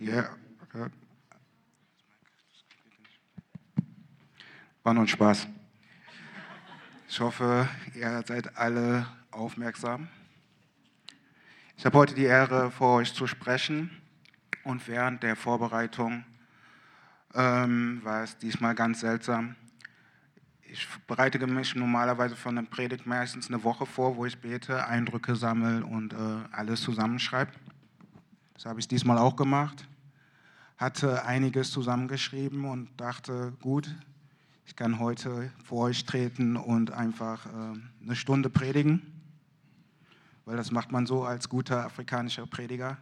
Die War nur ein Spaß. Ich hoffe, ihr seid alle aufmerksam. Ich habe heute die Ehre, vor euch zu sprechen und während der Vorbereitung ähm, war es diesmal ganz seltsam. Ich bereite mich normalerweise von der Predigt meistens eine Woche vor, wo ich bete, Eindrücke sammle und äh, alles zusammenschreibe. Das habe ich diesmal auch gemacht. Hatte einiges zusammengeschrieben und dachte, gut, ich kann heute vor euch treten und einfach äh, eine Stunde predigen, weil das macht man so als guter afrikanischer Prediger.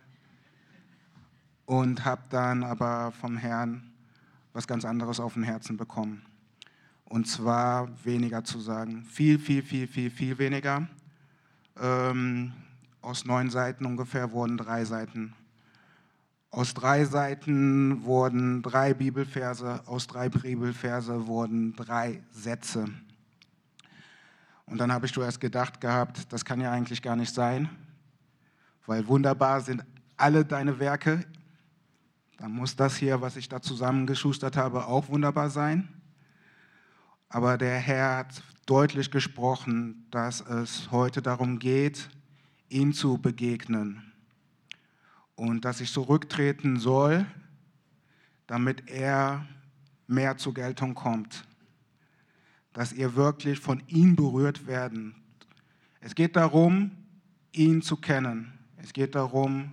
Und habe dann aber vom Herrn was ganz anderes auf dem Herzen bekommen. Und zwar weniger zu sagen, viel, viel, viel, viel, viel weniger. Ähm, aus neun Seiten ungefähr wurden drei Seiten. Aus drei Seiten wurden drei Bibelverse, aus drei Bibelverse wurden drei Sätze. Und dann habe ich zuerst gedacht gehabt, das kann ja eigentlich gar nicht sein, weil wunderbar sind alle deine Werke. Dann muss das hier, was ich da zusammengeschustert habe, auch wunderbar sein. Aber der Herr hat deutlich gesprochen, dass es heute darum geht, ihm zu begegnen und dass ich zurücktreten soll, damit er mehr zur Geltung kommt, dass ihr wirklich von ihm berührt werden. Es geht darum, ihn zu kennen. Es geht darum,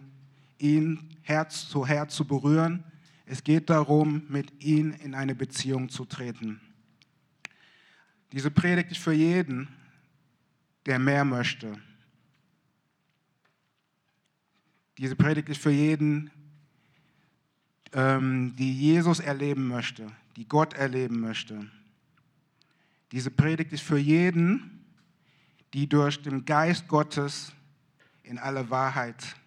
ihn Herz zu Herz zu berühren. Es geht darum, mit ihm in eine Beziehung zu treten. Diese Predigt ist für jeden, der mehr möchte Diese Predigt ist für jeden, ähm, die Jesus erleben möchte, die Gott erleben möchte. Diese Predigt ist für jeden, die durch den Geist Gottes in alle Wahrheit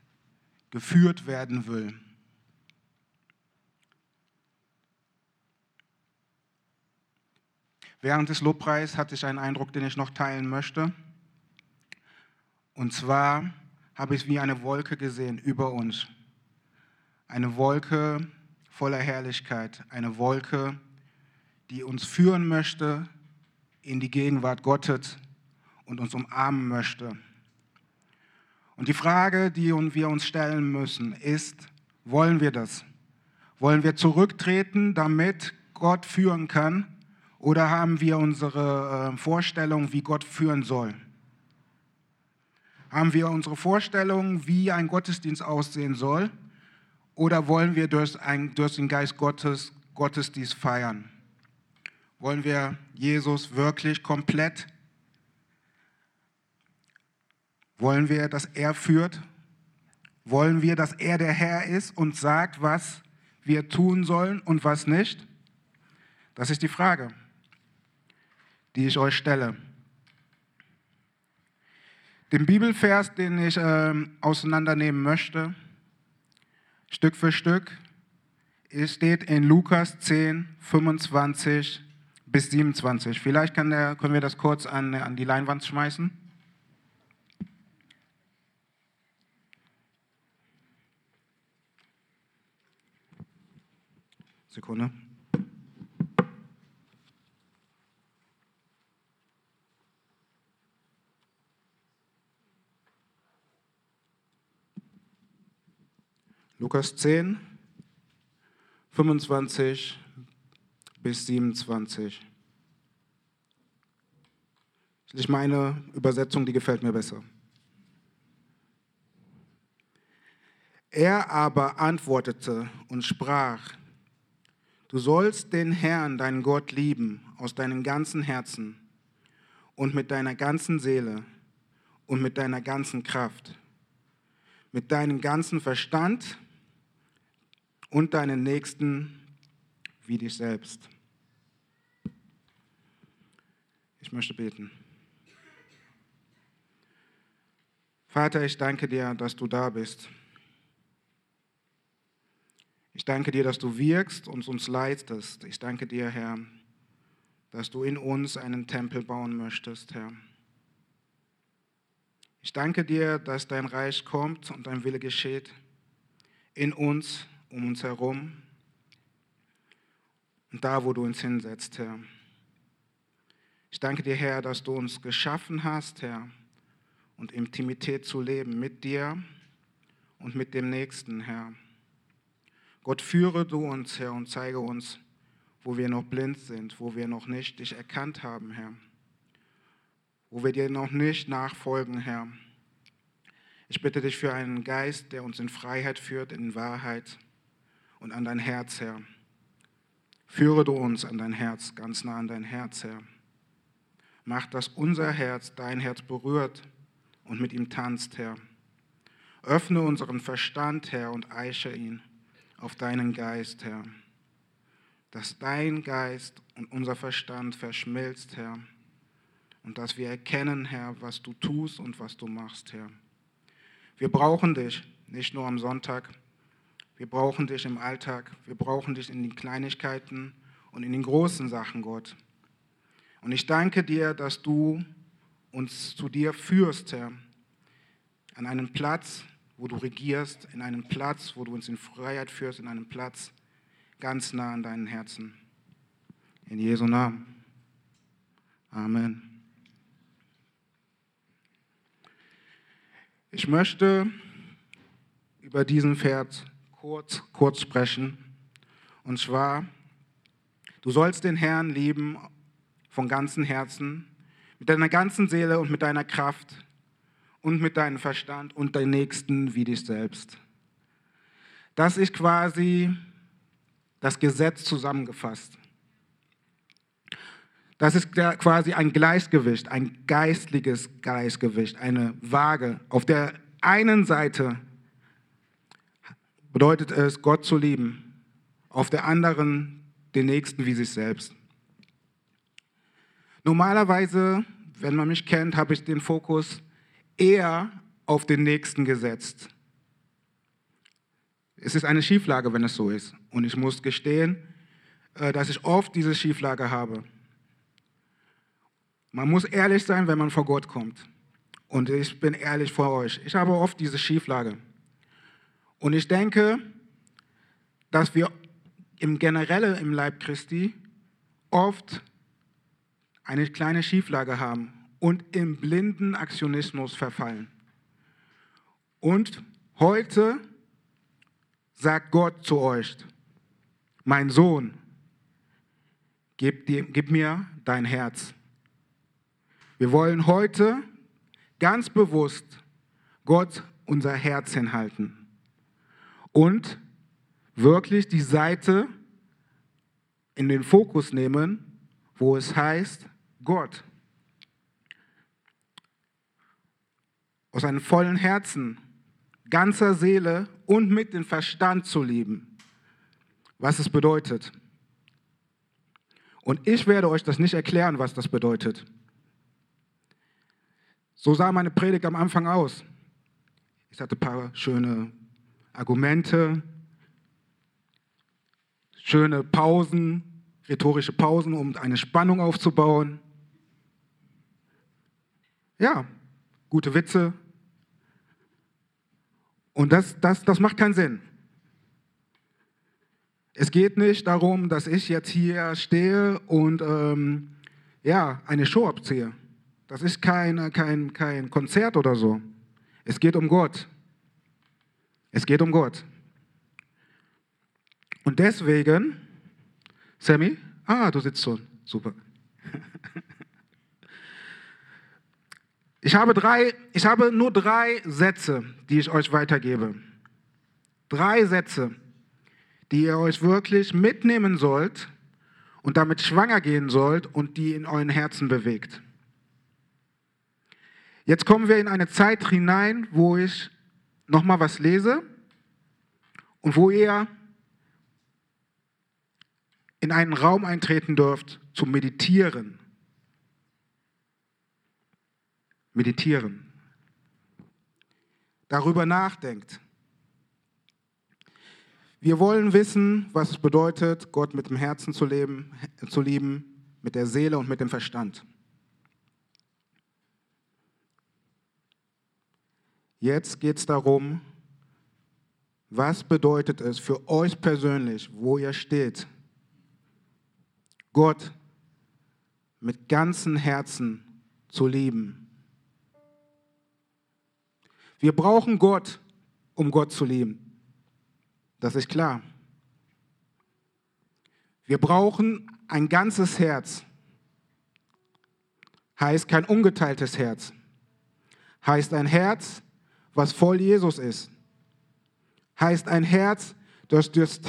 geführt werden will. Während des Lobpreises hatte ich einen Eindruck, den ich noch teilen möchte. Und zwar habe ich wie eine Wolke gesehen über uns. Eine Wolke voller Herrlichkeit, eine Wolke, die uns führen möchte in die Gegenwart Gottes und uns umarmen möchte. Und die Frage, die wir uns stellen müssen, ist, wollen wir das? Wollen wir zurücktreten, damit Gott führen kann? Oder haben wir unsere äh, Vorstellung, wie Gott führen soll? Haben wir unsere Vorstellung, wie ein Gottesdienst aussehen soll? Oder wollen wir durch, ein, durch den Geist Gottes Gottesdienst feiern? Wollen wir Jesus wirklich komplett? Wollen wir, dass er führt? Wollen wir, dass er der Herr ist und sagt, was wir tun sollen und was nicht? Das ist die Frage, die ich euch stelle. Den Bibelvers, den ich äh, auseinandernehmen möchte, Stück für Stück, steht in Lukas 10, 25 bis 27. Vielleicht der, können wir das kurz an, an die Leinwand schmeißen. Sekunde. Lukas 10, 25 bis 27. Das ist meine Übersetzung, die gefällt mir besser. Er aber antwortete und sprach, du sollst den Herrn, deinen Gott, lieben aus deinem ganzen Herzen und mit deiner ganzen Seele und mit deiner ganzen Kraft, mit deinem ganzen Verstand und deinen Nächsten wie dich selbst. Ich möchte beten. Vater, ich danke dir, dass du da bist. Ich danke dir, dass du wirkst und uns leitest. Ich danke dir, Herr, dass du in uns einen Tempel bauen möchtest, Herr. Ich danke dir, dass dein Reich kommt und dein Wille geschieht in uns um uns herum und da, wo du uns hinsetzt, Herr. Ich danke dir, Herr, dass du uns geschaffen hast, Herr, und Intimität zu leben mit dir und mit dem Nächsten, Herr. Gott, führe du uns, Herr, und zeige uns, wo wir noch blind sind, wo wir noch nicht dich erkannt haben, Herr, wo wir dir noch nicht nachfolgen, Herr. Ich bitte dich für einen Geist, der uns in Freiheit führt, in Wahrheit und an dein Herz, Herr. Führe du uns an dein Herz, ganz nah an dein Herz, Herr. Mach, dass unser Herz dein Herz berührt und mit ihm tanzt, Herr. Öffne unseren Verstand, Herr, und eiche ihn auf deinen Geist, Herr. Dass dein Geist und unser Verstand verschmilzt, Herr. Und dass wir erkennen, Herr, was du tust und was du machst, Herr. Wir brauchen dich, nicht nur am Sonntag. Wir brauchen dich im Alltag. Wir brauchen dich in den Kleinigkeiten und in den großen Sachen, Gott. Und ich danke dir, dass du uns zu dir führst, Herr, an einen Platz, wo du regierst, in einen Platz, wo du uns in Freiheit führst, in einen Platz ganz nah an deinen Herzen. In Jesu Namen. Amen. Ich möchte über diesen Vers kurz, kurz sprechen. Und zwar, du sollst den Herrn lieben von ganzem Herzen, mit deiner ganzen Seele und mit deiner Kraft und mit deinem Verstand und deinen Nächsten wie dich selbst. Das ist quasi das Gesetz zusammengefasst. Das ist quasi ein Gleichgewicht, ein geistliches Gleichgewicht, eine Waage. Auf der einen Seite bedeutet es, Gott zu lieben, auf der anderen den Nächsten wie sich selbst. Normalerweise, wenn man mich kennt, habe ich den Fokus eher auf den Nächsten gesetzt. Es ist eine Schieflage, wenn es so ist. Und ich muss gestehen, äh, dass ich oft diese Schieflage habe. Man muss ehrlich sein, wenn man vor Gott kommt. Und ich bin ehrlich vor euch. Ich habe oft diese Schieflage. Und ich denke, dass wir im Generelle im Leib Christi oft eine kleine Schieflage haben und im blinden Aktionismus verfallen. Und heute sagt Gott zu euch, mein Sohn, gib, dir, gib mir dein Herz. Wir wollen heute ganz bewusst Gott unser Herz hinhalten und wirklich die Seite in den Fokus nehmen, wo es heißt, Gott aus einem vollen Herzen, ganzer Seele und mit dem Verstand zu lieben, was es bedeutet. Und ich werde euch das nicht erklären, was das bedeutet. So sah meine Predigt am Anfang aus. Ich hatte ein paar schöne Argumente, schöne Pausen, rhetorische Pausen, um eine Spannung aufzubauen. Ja, gute Witze. Und das, das, das macht keinen Sinn. Es geht nicht darum, dass ich jetzt hier stehe und ähm, ja, eine Show abziehe. Das ist kein, kein, kein Konzert oder so. Es geht um Gott. Es geht um Gott. Und deswegen, Sammy, ah, du sitzt schon, super. Ich habe, drei, ich habe nur drei Sätze, die ich euch weitergebe. Drei Sätze, die ihr euch wirklich mitnehmen sollt und damit schwanger gehen sollt und die in euren Herzen bewegt. Jetzt kommen wir in eine Zeit hinein, wo ich nochmal was lese und wo ihr in einen Raum eintreten dürft zu meditieren. Meditieren. Darüber nachdenkt. Wir wollen wissen, was es bedeutet, Gott mit dem Herzen zu, leben, zu lieben, mit der Seele und mit dem Verstand. Jetzt geht es darum, Was bedeutet es für euch persönlich, wo ihr steht, Gott mit ganzem Herzen zu lieben? Wir brauchen Gott, um Gott zu lieben. Das ist klar. Wir brauchen ein ganzes Herz. Heißt kein ungeteiltes Herz. Heißt ein Herz, was voll Jesus ist heißt ein Herz, das durch,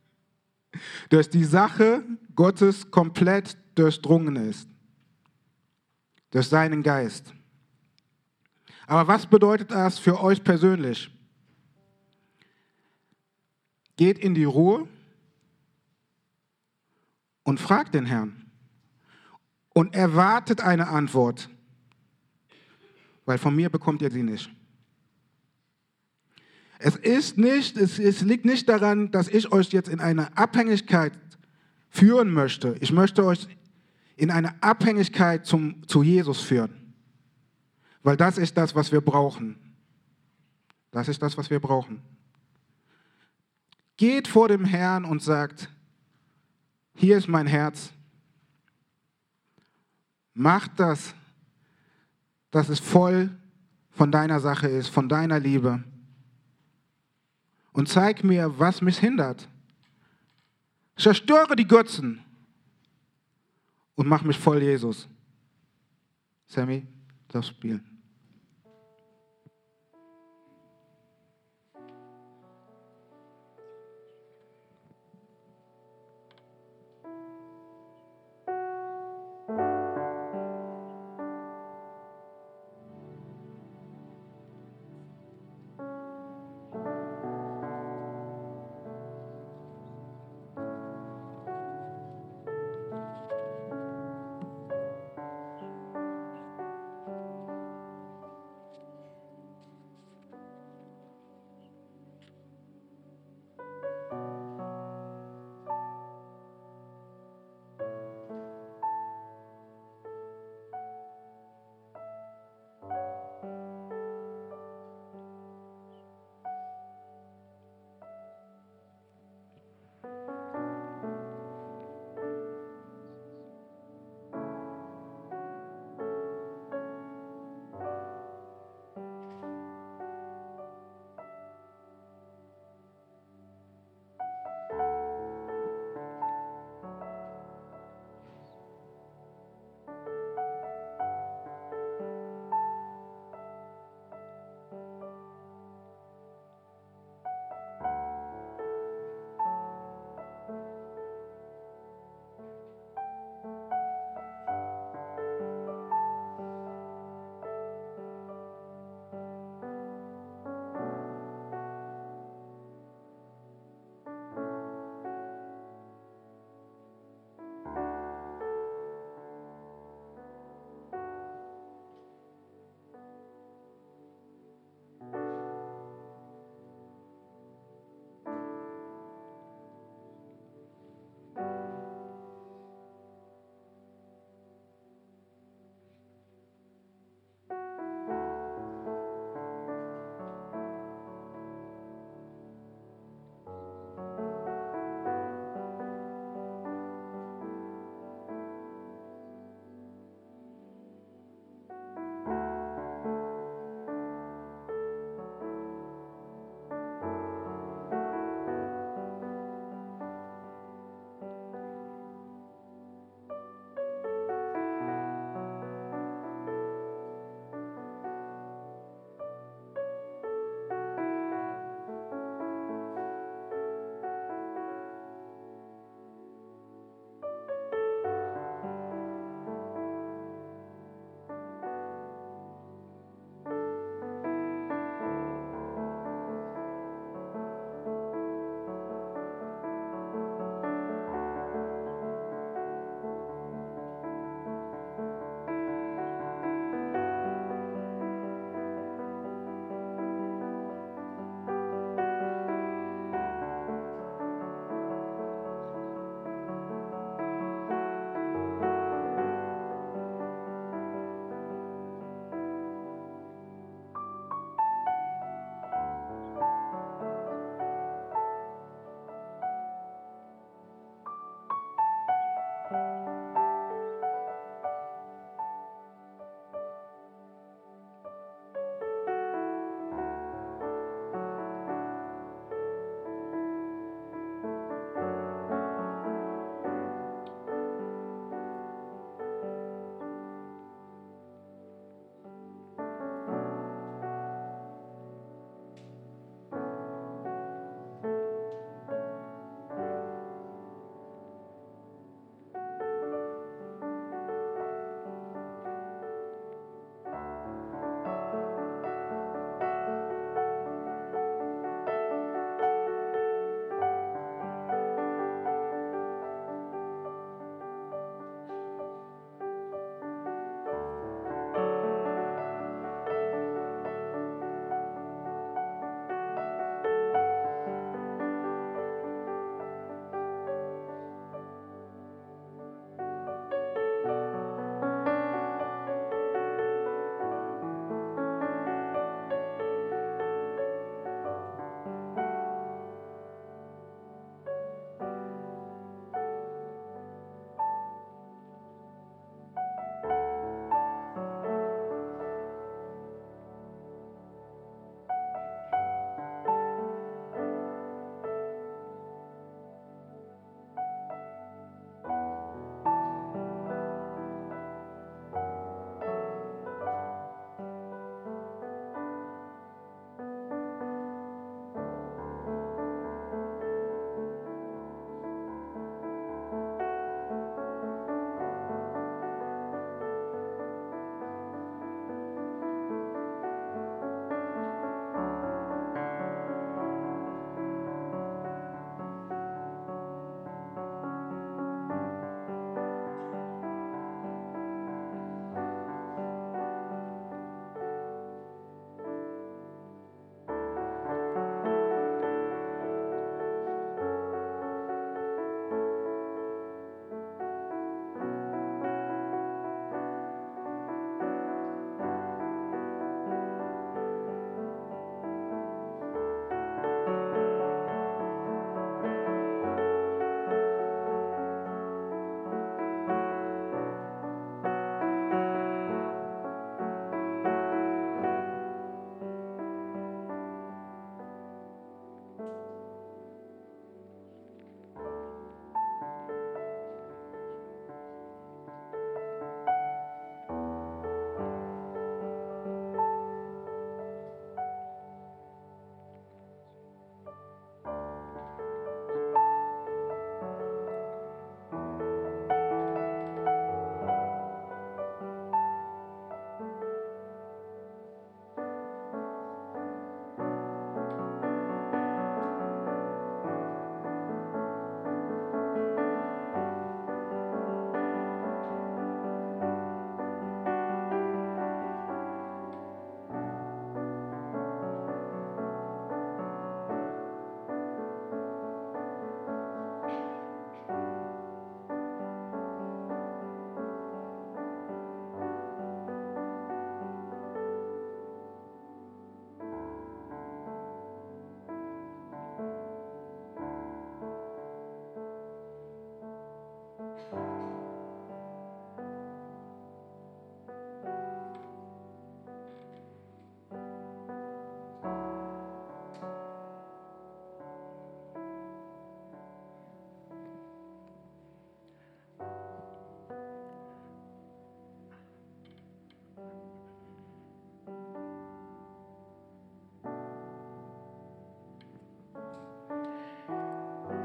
durch die Sache Gottes komplett durchdrungen ist. Durch seinen Geist. Aber was bedeutet das für euch persönlich? Geht in die Ruhe und fragt den Herrn und erwartet eine Antwort, weil von mir bekommt ihr sie nicht. Es ist nicht, es, es liegt nicht daran, dass ich euch jetzt in eine Abhängigkeit führen möchte. Ich möchte euch in eine Abhängigkeit zum, zu Jesus führen. Weil das ist das, was wir brauchen. Das ist das, was wir brauchen. Geht vor dem Herrn und sagt, hier ist mein Herz. Macht das, dass es voll von deiner Sache ist, von deiner Liebe und zeig mir, was mich hindert. Zerstöre die Götzen und mach mich voll Jesus. Sammy, das spielen.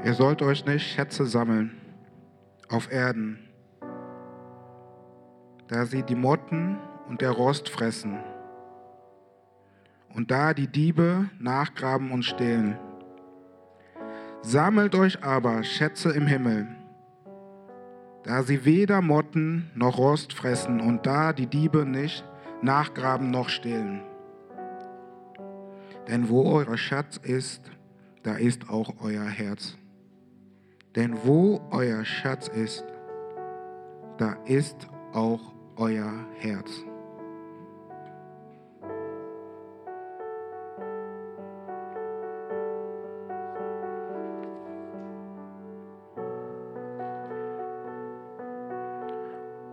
Ihr sollt euch nicht Schätze sammeln auf Erden, da sie die Motten und der Rost fressen und da die Diebe nachgraben und stehlen. Sammelt euch aber Schätze im Himmel, da sie weder Motten noch Rost fressen und da die Diebe nicht nachgraben noch stehlen. Denn wo euer Schatz ist, da ist auch euer Herz. Denn wo euer Schatz ist, da ist auch euer Herz.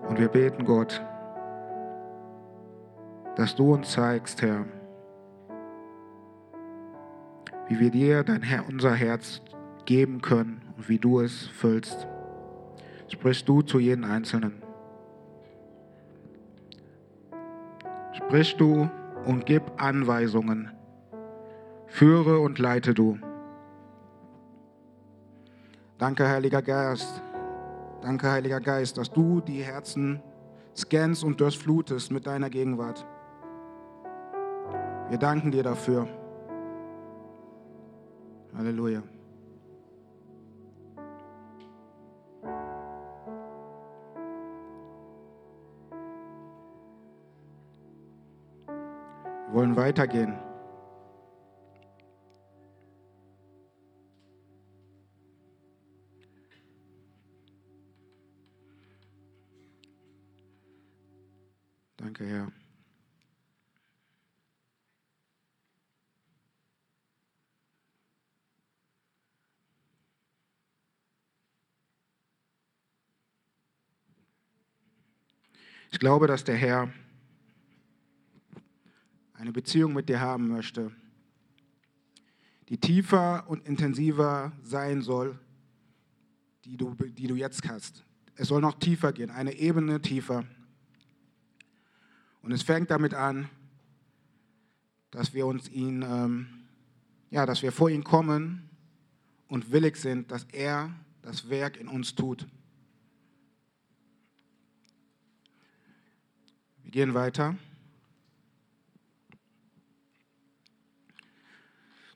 Und wir beten Gott, dass du uns zeigst, Herr, wie wir dir dein Herr, unser Herz geben können und wie du es füllst. Sprich du zu jedem Einzelnen. Sprich du und gib Anweisungen. Führe und leite du. Danke, Heiliger Geist, Danke, Heiliger Geist, dass du die Herzen scannst und durchflutest mit deiner Gegenwart. Wir danken dir dafür. Halleluja. Wollen weitergehen. Danke, Herr. Ich glaube, dass der Herr eine Beziehung mit dir haben möchte, die tiefer und intensiver sein soll, die du, die du jetzt hast. Es soll noch tiefer gehen, eine Ebene tiefer. Und es fängt damit an, dass wir uns ihn, ähm, ja, dass wir vor ihn kommen und willig sind, dass er das Werk in uns tut. Wir gehen weiter.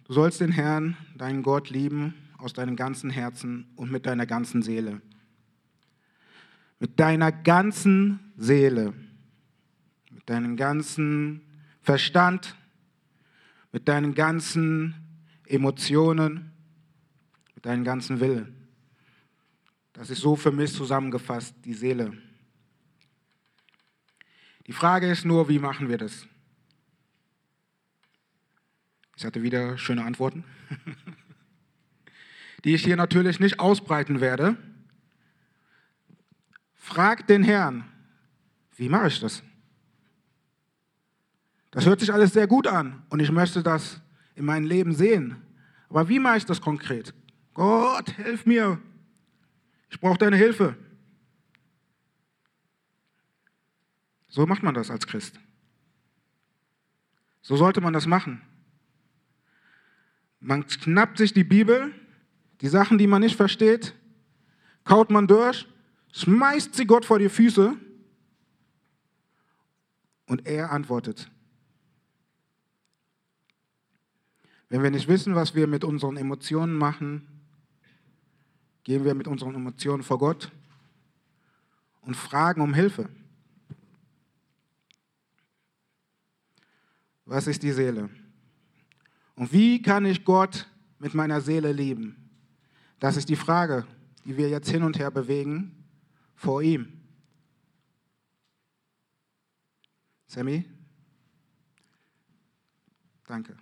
Du sollst den Herrn, deinen Gott, lieben aus deinem ganzen Herzen und mit deiner ganzen Seele. Mit deiner ganzen Seele deinem ganzen Verstand, mit deinen ganzen Emotionen, mit deinem ganzen Willen. Das ist so für mich zusammengefasst, die Seele. Die Frage ist nur, wie machen wir das? Ich hatte wieder schöne Antworten, die ich hier natürlich nicht ausbreiten werde. Frag den Herrn, wie mache ich das? Das hört sich alles sehr gut an und ich möchte das in meinem Leben sehen. Aber wie mache ich das konkret? Gott, hilf mir. Ich brauche deine Hilfe. So macht man das als Christ. So sollte man das machen. Man schnappt sich die Bibel, die Sachen, die man nicht versteht, kaut man durch, schmeißt sie Gott vor die Füße und er antwortet. Wenn wir nicht wissen, was wir mit unseren Emotionen machen, gehen wir mit unseren Emotionen vor Gott und fragen um Hilfe. Was ist die Seele? Und wie kann ich Gott mit meiner Seele lieben? Das ist die Frage, die wir jetzt hin und her bewegen vor ihm. Sammy? Danke.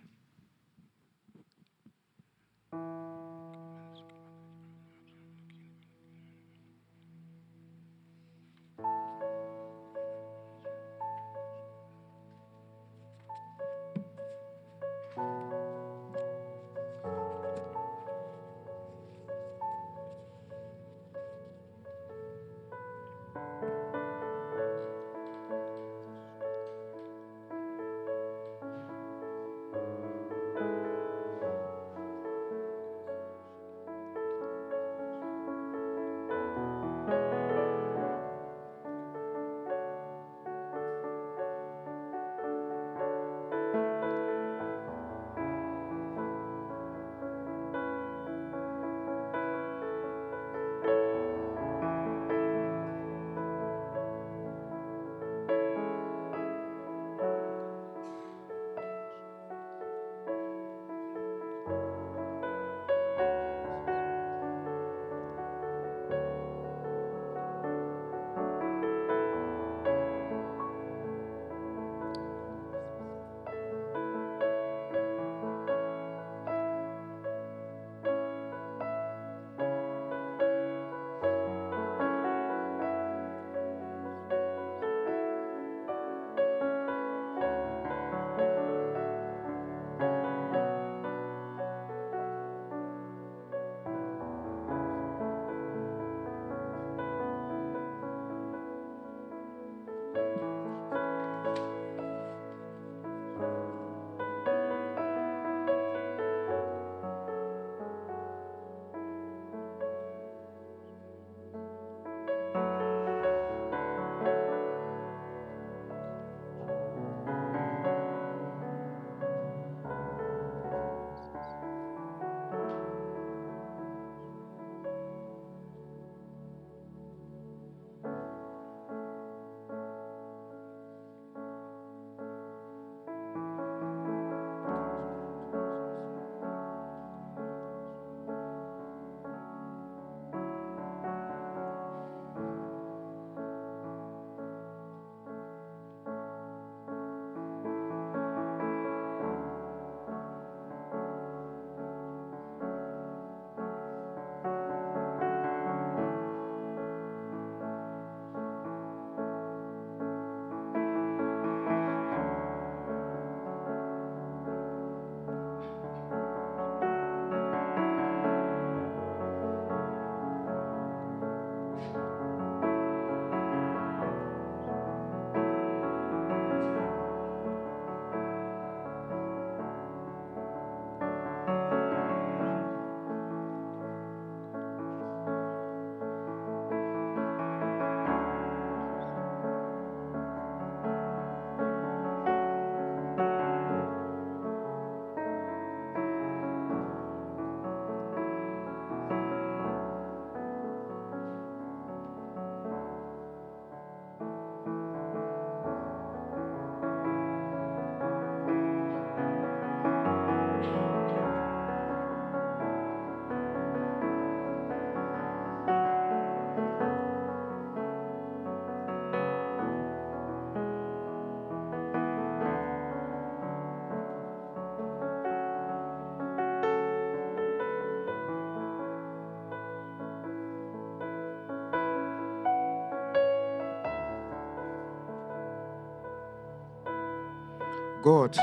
Gott,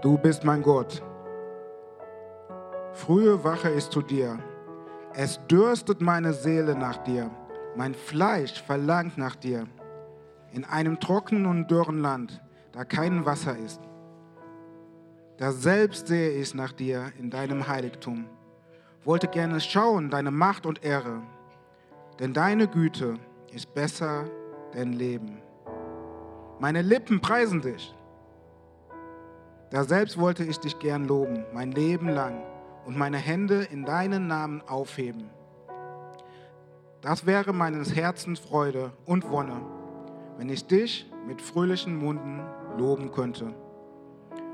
du bist mein Gott. Frühe Wache ist zu dir. Es dürstet meine Seele nach dir. Mein Fleisch verlangt nach dir. In einem trockenen und dürren Land, da kein Wasser ist. Da selbst sehe ich nach dir in deinem Heiligtum. Wollte gerne schauen deine Macht und Ehre. Denn deine Güte ist besser denn Leben. Meine Lippen preisen dich. Da selbst wollte ich dich gern loben, mein Leben lang und meine Hände in deinen Namen aufheben. Das wäre meines Herzens Freude und Wonne, wenn ich dich mit fröhlichen Munden loben könnte.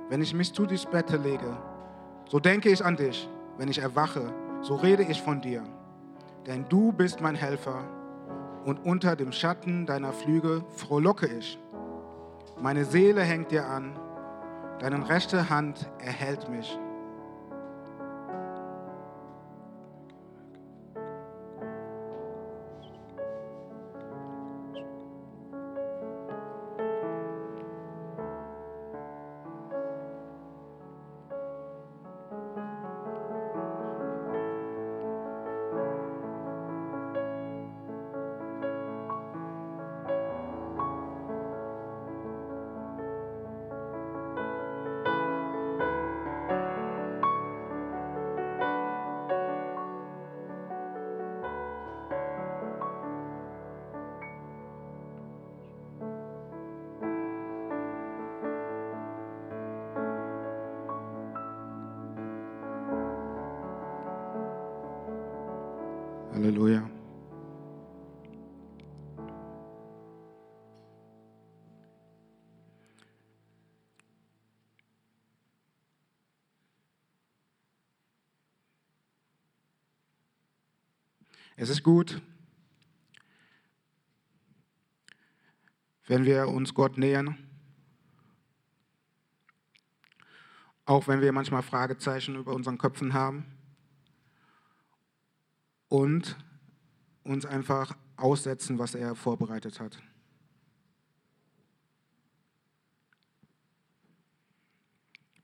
Wenn ich mich zu dies Bette lege, so denke ich an dich. Wenn ich erwache, so rede ich von dir. Denn du bist mein Helfer und unter dem Schatten deiner Flüge frohlocke ich. Meine Seele hängt dir an, deine rechte Hand erhält mich. Es ist gut, wenn wir uns Gott nähern, auch wenn wir manchmal Fragezeichen über unseren Köpfen haben und uns einfach aussetzen, was er vorbereitet hat.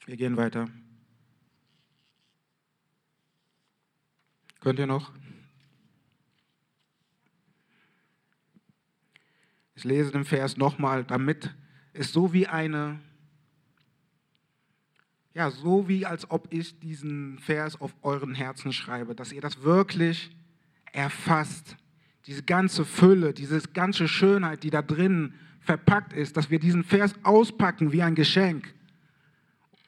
Wir gehen weiter. Könnt ihr noch? Ich lese den Vers nochmal, damit es so wie eine, ja, so wie als ob ich diesen Vers auf euren Herzen schreibe, dass ihr das wirklich erfasst. Diese ganze Fülle, diese ganze Schönheit, die da drin verpackt ist, dass wir diesen Vers auspacken wie ein Geschenk.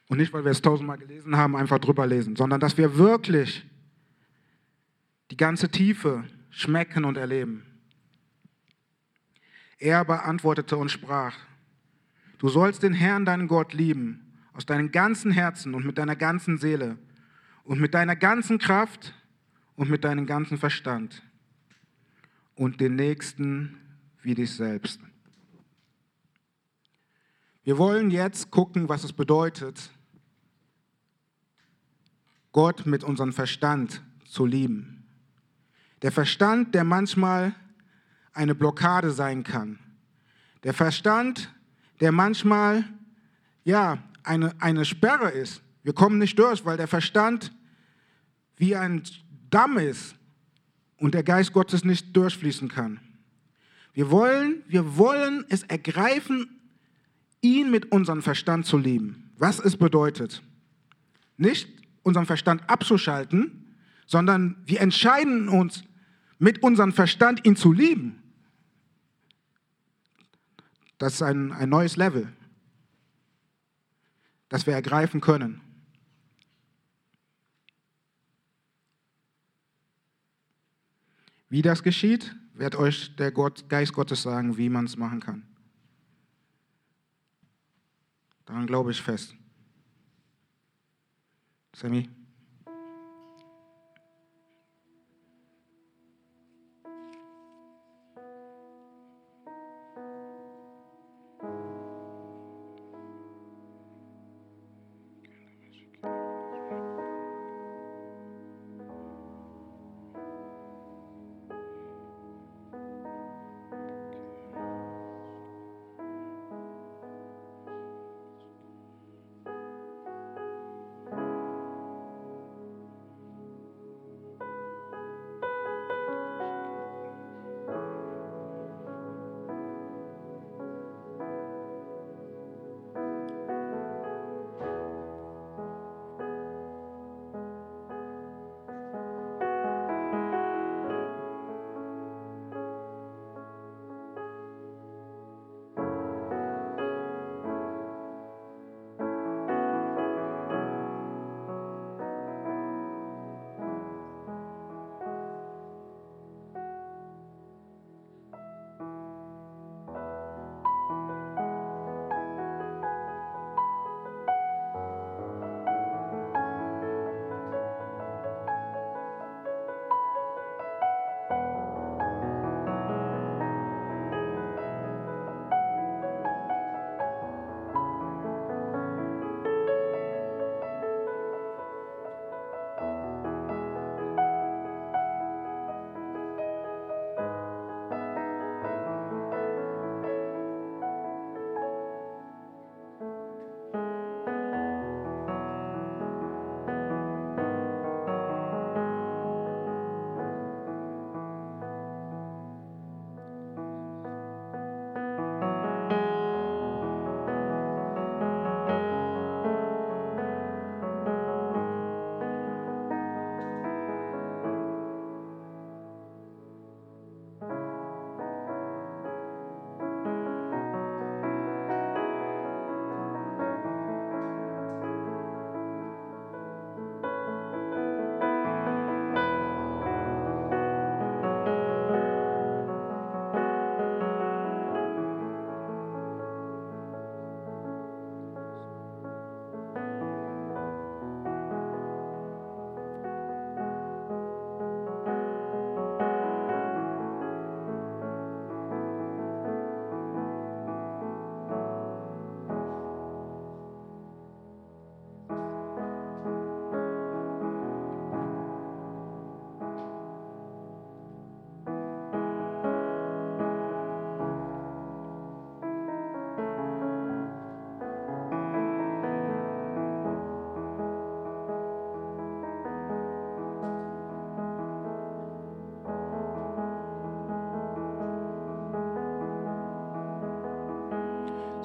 Und nicht, weil wir es tausendmal gelesen haben, einfach drüber lesen, sondern dass wir wirklich die ganze Tiefe schmecken und erleben. Er beantwortete und sprach, du sollst den Herrn, deinen Gott, lieben, aus deinem ganzen Herzen und mit deiner ganzen Seele und mit deiner ganzen Kraft und mit deinem ganzen Verstand und den Nächsten wie dich selbst. Wir wollen jetzt gucken, was es bedeutet, Gott mit unserem Verstand zu lieben. Der Verstand, der manchmal eine Blockade sein kann. Der Verstand, der manchmal ja, eine, eine Sperre ist. Wir kommen nicht durch, weil der Verstand wie ein Damm ist und der Geist Gottes nicht durchfließen kann. Wir wollen, wir wollen es ergreifen, ihn mit unserem Verstand zu lieben. Was es bedeutet. Nicht unseren Verstand abzuschalten, sondern wir entscheiden uns, mit unserem Verstand ihn zu lieben. Das ist ein, ein neues Level, das wir ergreifen können. Wie das geschieht, wird euch der Gott, Geist Gottes sagen, wie man es machen kann. Daran glaube ich fest. Sammy?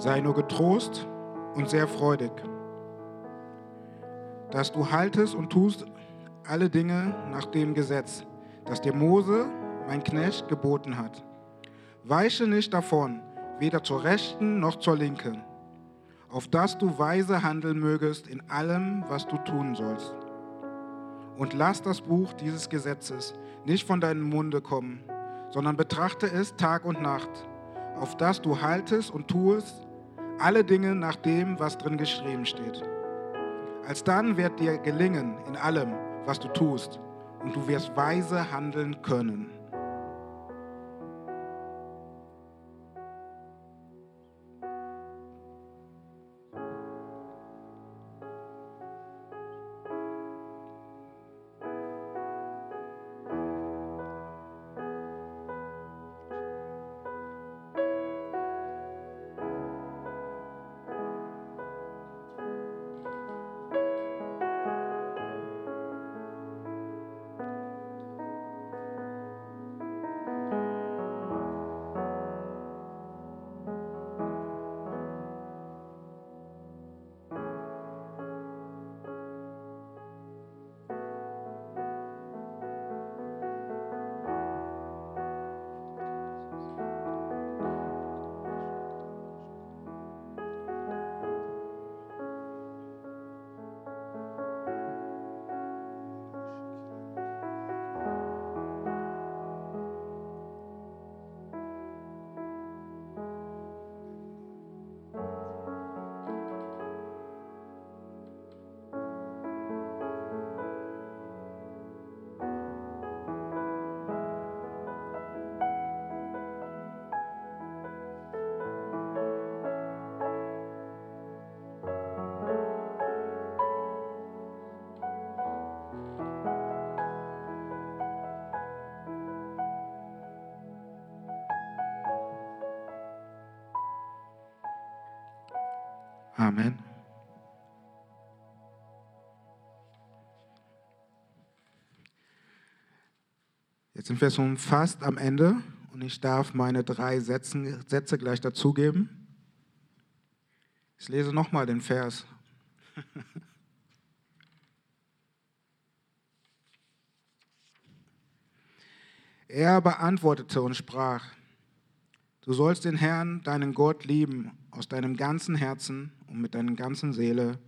Sei nur getrost und sehr freudig, dass du haltest und tust alle Dinge nach dem Gesetz, das dir Mose, mein Knecht, geboten hat. Weiche nicht davon, weder zur Rechten noch zur Linken, auf dass du weise handeln mögest in allem, was du tun sollst. Und lass das Buch dieses Gesetzes nicht von deinem Munde kommen, sondern betrachte es Tag und Nacht, auf dass du haltest und tuest alle Dinge nach dem, was drin geschrieben steht. Alsdann wird dir gelingen in allem, was du tust, und du wirst weise handeln können. Amen. Jetzt sind wir schon fast am Ende und ich darf meine drei Sätzen, Sätze gleich dazugeben. Ich lese nochmal den Vers. Er beantwortete und sprach, du sollst den Herrn, deinen Gott, lieben aus deinem ganzen Herzen und mit deiner ganzen Seele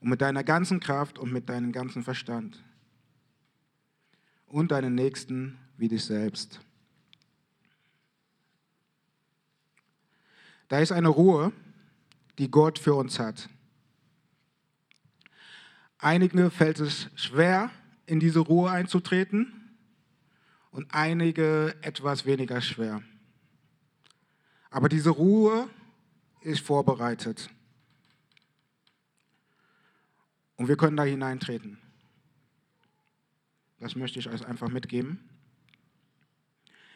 und mit deiner ganzen Kraft und mit deinem ganzen Verstand und deinen Nächsten wie dich selbst. Da ist eine Ruhe, die Gott für uns hat. Einige fällt es schwer, in diese Ruhe einzutreten und einige etwas weniger schwer. Aber diese Ruhe ist vorbereitet. Und wir können da hineintreten. Das möchte ich euch einfach mitgeben.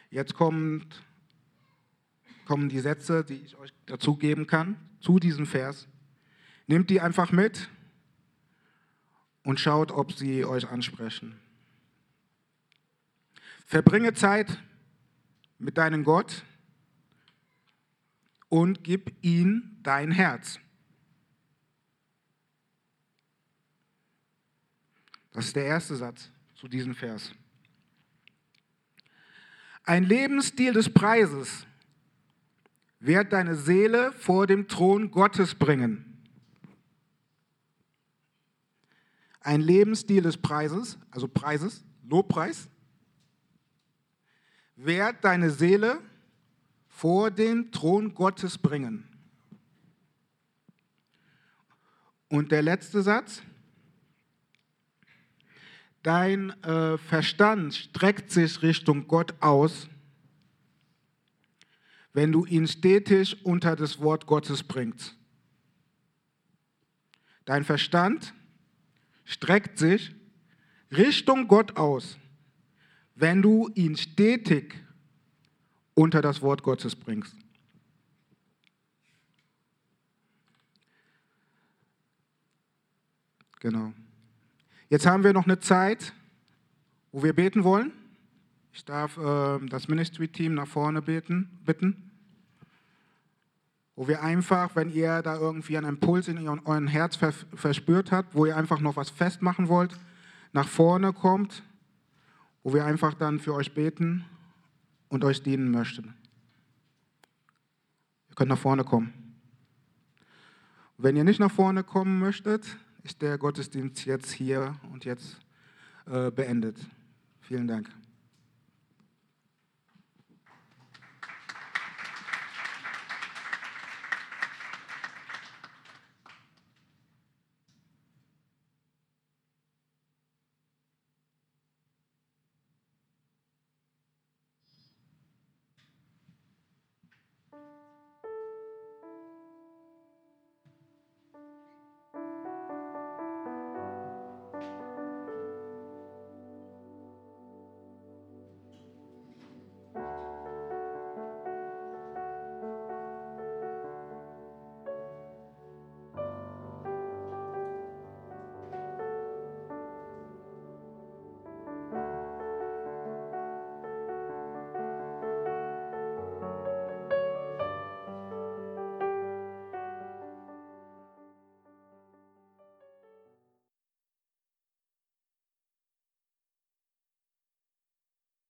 Jetzt kommt, kommen die Sätze, die ich euch dazu geben kann, zu diesem Vers. Nehmt die einfach mit und schaut, ob sie euch ansprechen. Verbringe Zeit mit deinem Gott und gib ihm dein Herz. Das ist der erste Satz zu diesem Vers. Ein Lebensstil des Preises wird deine Seele vor dem Thron Gottes bringen. Ein Lebensstil des Preises, also Preises, Lobpreis, wird deine Seele vor den Thron Gottes bringen. Und der letzte Satz. Dein äh, Verstand streckt sich Richtung Gott aus, wenn du ihn stetig unter das Wort Gottes bringst. Dein Verstand streckt sich Richtung Gott aus, wenn du ihn stetig unter das Wort Gottes bringst. Genau. Jetzt haben wir noch eine Zeit, wo wir beten wollen. Ich darf äh, das Ministry-Team nach vorne beten, bitten. wo wir einfach, wenn ihr da irgendwie einen Impuls in eurem Herz verspürt habt, wo ihr einfach noch was festmachen wollt, nach vorne kommt, wo wir einfach dann für euch beten und euch dienen möchten. Ihr könnt nach vorne kommen. Wenn ihr nicht nach vorne kommen möchtet, ist der Gottesdienst jetzt hier und jetzt äh, beendet. Vielen Dank.